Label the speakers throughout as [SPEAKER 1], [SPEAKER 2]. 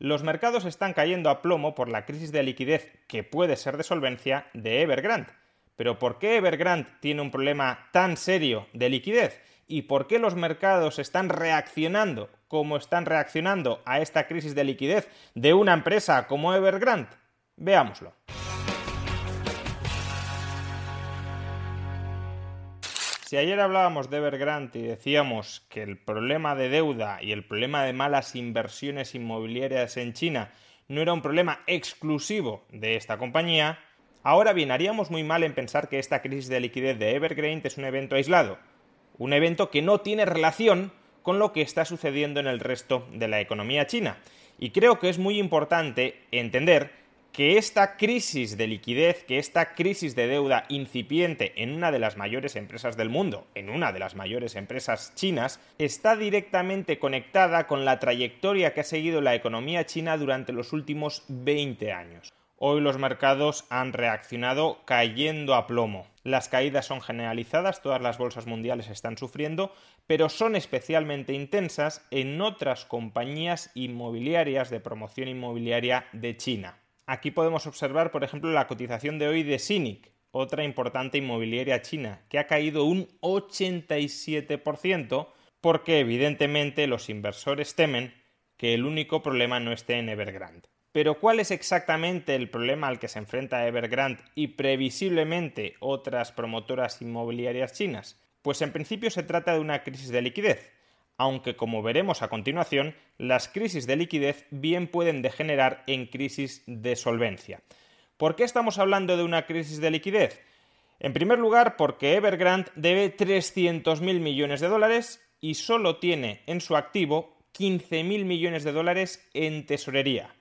[SPEAKER 1] Los mercados están cayendo a plomo por la crisis de liquidez que puede ser de solvencia de Evergrande. Pero ¿por qué Evergrande tiene un problema tan serio de liquidez? ¿Y por qué los mercados están reaccionando como están reaccionando a esta crisis de liquidez de una empresa como Evergrande? Veámoslo. Si ayer hablábamos de Evergrande y decíamos que el problema de deuda y el problema de malas inversiones inmobiliarias en China no era un problema exclusivo de esta compañía, ahora bien, haríamos muy mal en pensar que esta crisis de liquidez de Evergrande es un evento aislado, un evento que no tiene relación con lo que está sucediendo en el resto de la economía china. Y creo que es muy importante entender que esta crisis de liquidez, que esta crisis de deuda incipiente en una de las mayores empresas del mundo, en una de las mayores empresas chinas, está directamente conectada con la trayectoria que ha seguido la economía china durante los últimos 20 años. Hoy los mercados han reaccionado cayendo a plomo. Las caídas son generalizadas, todas las bolsas mundiales están sufriendo, pero son especialmente intensas en otras compañías inmobiliarias de promoción inmobiliaria de China. Aquí podemos observar, por ejemplo, la cotización de hoy de Sinic, otra importante inmobiliaria china, que ha caído un 87% porque evidentemente los inversores temen que el único problema no esté en Evergrande. Pero ¿cuál es exactamente el problema al que se enfrenta Evergrande y previsiblemente otras promotoras inmobiliarias chinas? Pues en principio se trata de una crisis de liquidez, aunque como veremos a continuación, las crisis de liquidez bien pueden degenerar en crisis de solvencia. ¿Por qué estamos hablando de una crisis de liquidez? En primer lugar, porque Evergrande debe 300.000 millones de dólares y solo tiene en su activo 15.000 millones de dólares en tesorería.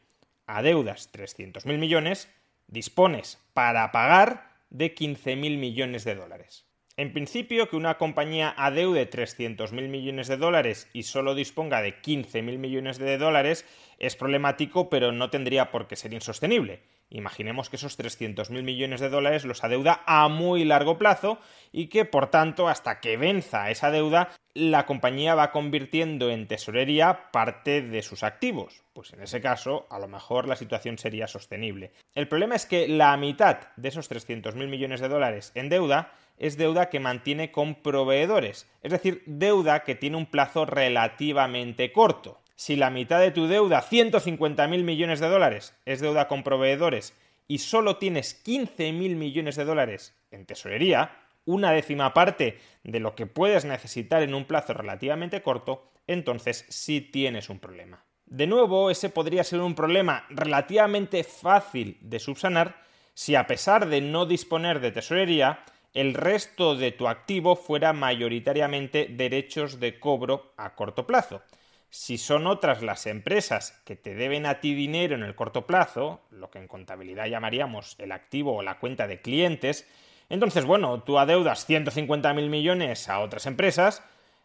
[SPEAKER 1] A deudas 300.000 millones, dispones para pagar de 15.000 millones de dólares. En principio, que una compañía adeude 300.000 millones de dólares y solo disponga de 15.000 millones de dólares es problemático, pero no tendría por qué ser insostenible. Imaginemos que esos 300.000 millones de dólares los adeuda a muy largo plazo y que, por tanto, hasta que venza esa deuda, la compañía va convirtiendo en tesorería parte de sus activos. Pues en ese caso, a lo mejor la situación sería sostenible. El problema es que la mitad de esos 300.000 millones de dólares en deuda es deuda que mantiene con proveedores, es decir, deuda que tiene un plazo relativamente corto. Si la mitad de tu deuda, 150.000 millones de dólares, es deuda con proveedores y solo tienes 15.000 millones de dólares en tesorería, una décima parte de lo que puedes necesitar en un plazo relativamente corto, entonces sí tienes un problema. De nuevo, ese podría ser un problema relativamente fácil de subsanar si a pesar de no disponer de tesorería, el resto de tu activo fuera mayoritariamente derechos de cobro a corto plazo. Si son otras las empresas que te deben a ti dinero en el corto plazo, lo que en contabilidad llamaríamos el activo o la cuenta de clientes, entonces, bueno, tú adeudas 150.000 millones a otras empresas,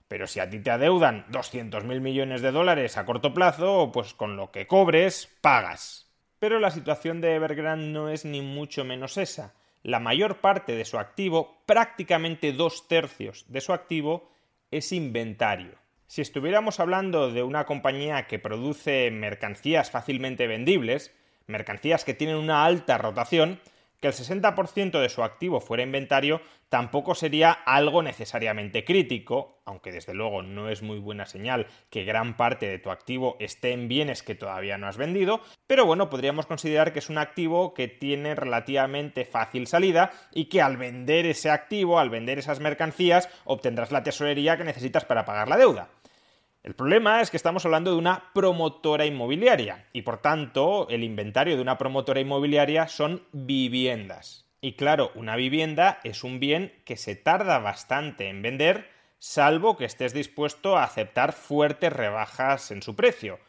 [SPEAKER 1] pero si a ti te adeudan 200.000 millones de dólares a corto plazo, pues con lo que cobres, pagas. Pero la situación de Evergrande no es ni mucho menos esa. La mayor parte de su activo, prácticamente dos tercios de su activo, es inventario. Si estuviéramos hablando de una compañía que produce mercancías fácilmente vendibles, mercancías que tienen una alta rotación, que el 60% de su activo fuera inventario tampoco sería algo necesariamente crítico, aunque desde luego no es muy buena señal que gran parte de tu activo esté en bienes que todavía no has vendido, pero bueno, podríamos considerar que es un activo que tiene relativamente fácil salida y que al vender ese activo, al vender esas mercancías, obtendrás la tesorería que necesitas para pagar la deuda. El problema es que estamos hablando de una promotora inmobiliaria y por tanto el inventario de una promotora inmobiliaria son viviendas. Y claro, una vivienda es un bien que se tarda bastante en vender salvo que estés dispuesto a aceptar fuertes rebajas en su precio.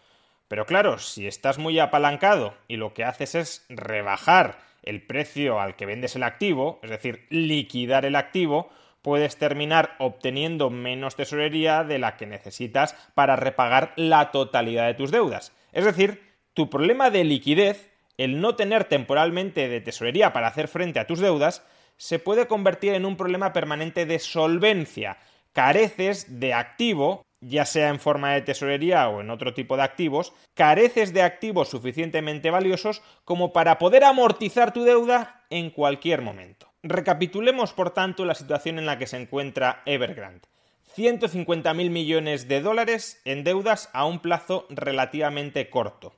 [SPEAKER 1] Pero claro, si estás muy apalancado y lo que haces es rebajar el precio al que vendes el activo, es decir, liquidar el activo, puedes terminar obteniendo menos tesorería de la que necesitas para repagar la totalidad de tus deudas. Es decir, tu problema de liquidez, el no tener temporalmente de tesorería para hacer frente a tus deudas, se puede convertir en un problema permanente de solvencia. Careces de activo, ya sea en forma de tesorería o en otro tipo de activos, careces de activos suficientemente valiosos como para poder amortizar tu deuda en cualquier momento. Recapitulemos, por tanto, la situación en la que se encuentra Evergrande. 150.000 millones de dólares en deudas a un plazo relativamente corto.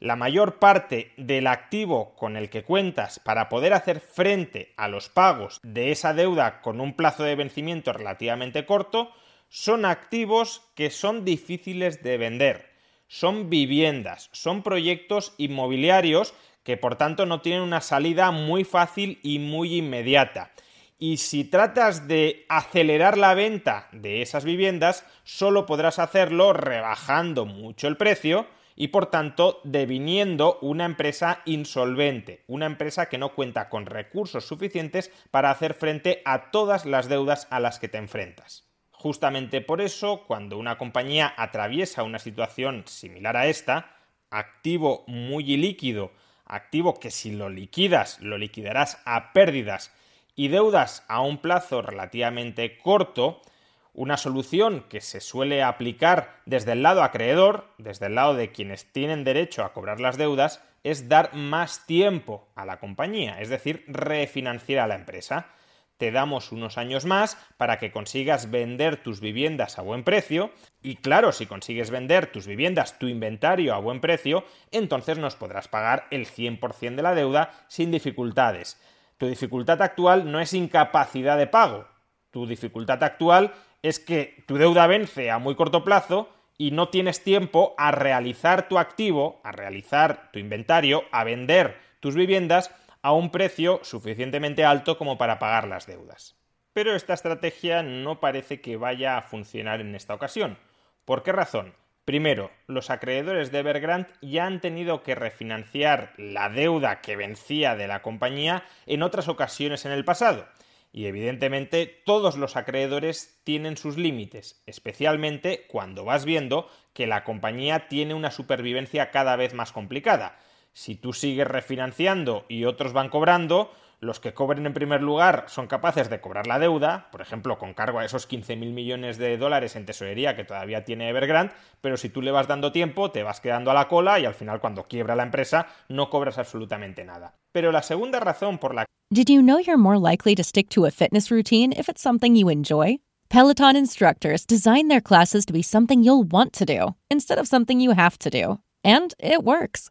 [SPEAKER 1] La mayor parte del activo con el que cuentas para poder hacer frente a los pagos de esa deuda con un plazo de vencimiento relativamente corto son activos que son difíciles de vender. Son viviendas, son proyectos inmobiliarios que por tanto no tienen una salida muy fácil y muy inmediata. Y si tratas de acelerar la venta de esas viviendas, solo podrás hacerlo rebajando mucho el precio y por tanto deviniendo una empresa insolvente, una empresa que no cuenta con recursos suficientes para hacer frente a todas las deudas a las que te enfrentas. Justamente por eso, cuando una compañía atraviesa una situación similar a esta, activo muy ilíquido, activo que si lo liquidas, lo liquidarás a pérdidas y deudas a un plazo relativamente corto, una solución que se suele aplicar desde el lado acreedor, desde el lado de quienes tienen derecho a cobrar las deudas, es dar más tiempo a la compañía, es decir, refinanciar a la empresa te damos unos años más para que consigas vender tus viviendas a buen precio y claro, si consigues vender tus viviendas, tu inventario a buen precio, entonces nos podrás pagar el 100% de la deuda sin dificultades. Tu dificultad actual no es incapacidad de pago, tu dificultad actual es que tu deuda vence a muy corto plazo y no tienes tiempo a realizar tu activo, a realizar tu inventario, a vender tus viviendas a un precio suficientemente alto como para pagar las deudas. Pero esta estrategia no parece que vaya a funcionar en esta ocasión. ¿Por qué razón? Primero, los acreedores de Evergrande ya han tenido que refinanciar la deuda que vencía de la compañía en otras ocasiones en el pasado. Y evidentemente todos los acreedores tienen sus límites, especialmente cuando vas viendo que la compañía tiene una supervivencia cada vez más complicada. Si tú sigues refinanciando y otros van cobrando, los que cobren en primer lugar son capaces de cobrar la deuda, por ejemplo, con cargo a esos 15.000 millones de dólares en tesorería que todavía tiene Evergrande, pero si tú le vas dando tiempo, te vas quedando a la cola y al final cuando quiebra la empresa no cobras absolutamente nada. Pero la segunda razón por la
[SPEAKER 2] Did you know you're more likely to stick to a fitness routine if it's something you enjoy? Peloton instructors design their classes to be something you'll want to do instead of something you have to do. And it works.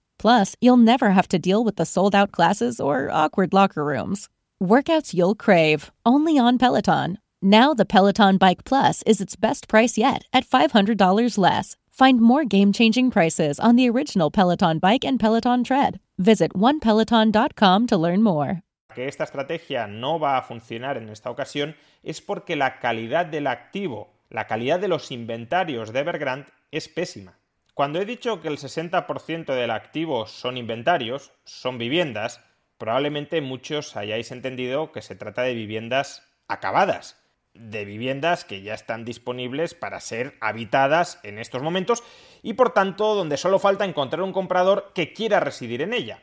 [SPEAKER 2] Plus, you'll never have to deal with the sold out classes or awkward locker rooms. Workouts you'll crave, only on Peloton. Now, the Peloton Bike Plus is its best price yet at $500 less. Find more game changing prices on the original Peloton Bike and Peloton Tread. Visit onepeloton.com to learn more.
[SPEAKER 1] Que esta estrategia no va a funcionar en esta ocasión es porque la calidad del activo, la calidad de los inventarios de Evergrande es pésima. Cuando he dicho que el 60% del activo son inventarios, son viviendas, probablemente muchos hayáis entendido que se trata de viviendas acabadas, de viviendas que ya están disponibles para ser habitadas en estos momentos y por tanto donde solo falta encontrar un comprador que quiera residir en ella.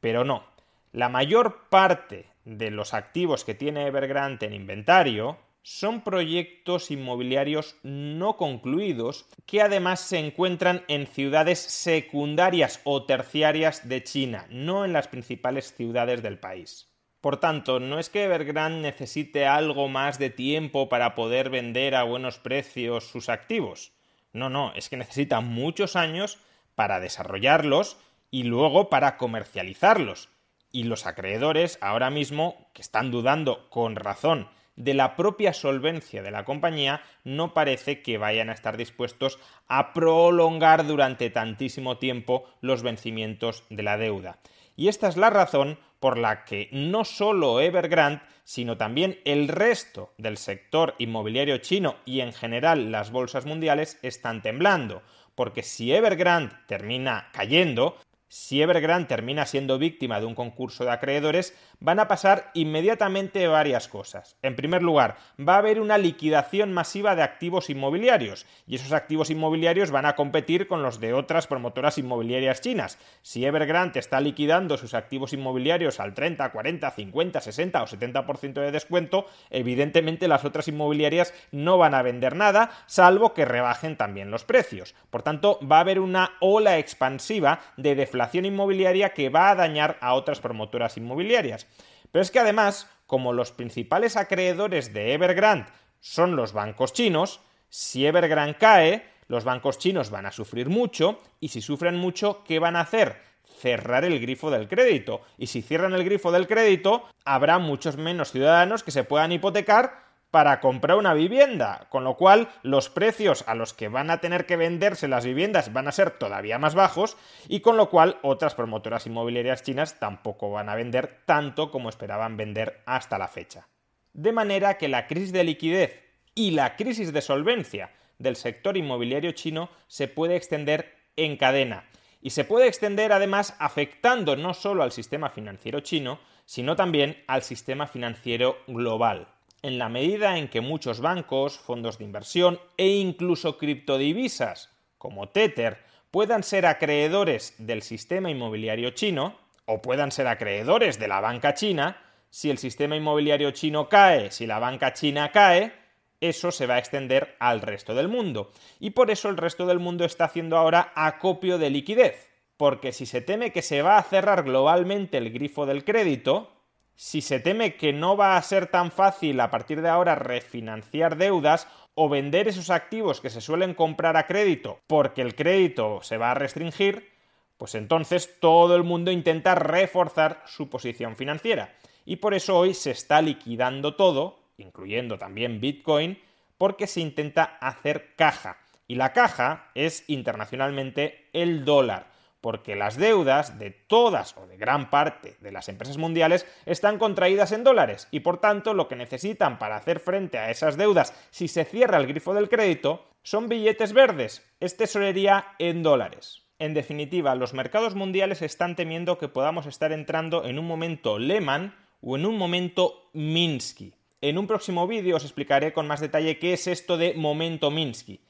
[SPEAKER 1] Pero no, la mayor parte de los activos que tiene Evergrande en inventario son proyectos inmobiliarios no concluidos que además se encuentran en ciudades secundarias o terciarias de China, no en las principales ciudades del país. Por tanto, no es que Evergrande necesite algo más de tiempo para poder vender a buenos precios sus activos. No, no, es que necesita muchos años para desarrollarlos y luego para comercializarlos. Y los acreedores ahora mismo, que están dudando con razón de la propia solvencia de la compañía, no parece que vayan a estar dispuestos a prolongar durante tantísimo tiempo los vencimientos de la deuda. Y esta es la razón por la que no solo Evergrande, sino también el resto del sector inmobiliario chino y en general las bolsas mundiales están temblando. Porque si Evergrande termina cayendo, si Evergrande termina siendo víctima de un concurso de acreedores, van a pasar inmediatamente varias cosas. En primer lugar, va a haber una liquidación masiva de activos inmobiliarios, y esos activos inmobiliarios van a competir con los de otras promotoras inmobiliarias chinas. Si Evergrande está liquidando sus activos inmobiliarios al 30, 40, 50, 60 o 70% de descuento, evidentemente las otras inmobiliarias no van a vender nada, salvo que rebajen también los precios. Por tanto, va a haber una ola expansiva de deflación inmobiliaria que va a dañar a otras promotoras inmobiliarias. Pero es que además, como los principales acreedores de Evergrande son los bancos chinos, si Evergrande cae, los bancos chinos van a sufrir mucho y si sufren mucho, ¿qué van a hacer? Cerrar el grifo del crédito. Y si cierran el grifo del crédito, habrá muchos menos ciudadanos que se puedan hipotecar para comprar una vivienda, con lo cual los precios a los que van a tener que venderse las viviendas van a ser todavía más bajos y con lo cual otras promotoras inmobiliarias chinas tampoco van a vender tanto como esperaban vender hasta la fecha. De manera que la crisis de liquidez y la crisis de solvencia del sector inmobiliario chino se puede extender en cadena y se puede extender además afectando no solo al sistema financiero chino, sino también al sistema financiero global en la medida en que muchos bancos, fondos de inversión e incluso criptodivisas como Tether puedan ser acreedores del sistema inmobiliario chino o puedan ser acreedores de la banca china, si el sistema inmobiliario chino cae, si la banca china cae, eso se va a extender al resto del mundo. Y por eso el resto del mundo está haciendo ahora acopio de liquidez. Porque si se teme que se va a cerrar globalmente el grifo del crédito, si se teme que no va a ser tan fácil a partir de ahora refinanciar deudas o vender esos activos que se suelen comprar a crédito porque el crédito se va a restringir, pues entonces todo el mundo intenta reforzar su posición financiera. Y por eso hoy se está liquidando todo, incluyendo también Bitcoin, porque se intenta hacer caja. Y la caja es internacionalmente el dólar porque las deudas de todas o de gran parte de las empresas mundiales están contraídas en dólares y por tanto lo que necesitan para hacer frente a esas deudas si se cierra el grifo del crédito son billetes verdes, es tesorería en dólares. En definitiva, los mercados mundiales están temiendo que podamos estar entrando en un momento Lehman o en un momento Minsky. En un próximo vídeo os explicaré con más detalle qué es esto de momento Minsky.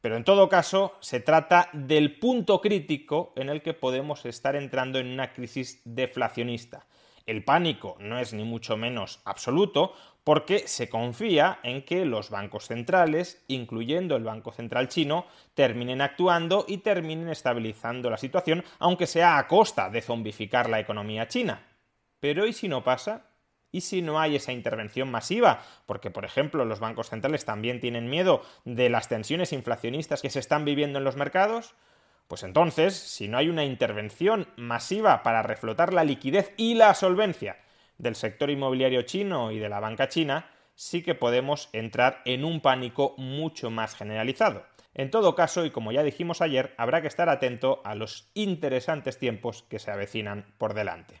[SPEAKER 1] Pero en todo caso, se trata del punto crítico en el que podemos estar entrando en una crisis deflacionista. El pánico no es ni mucho menos absoluto porque se confía en que los bancos centrales, incluyendo el Banco Central chino, terminen actuando y terminen estabilizando la situación, aunque sea a costa de zombificar la economía china. Pero ¿y si no pasa? Y si no hay esa intervención masiva, porque por ejemplo los bancos centrales también tienen miedo de las tensiones inflacionistas que se están viviendo en los mercados, pues entonces, si no hay una intervención masiva para reflotar la liquidez y la solvencia del sector inmobiliario chino y de la banca china, sí que podemos entrar en un pánico mucho más generalizado. En todo caso, y como ya dijimos ayer, habrá que estar atento a los interesantes tiempos que se avecinan por delante.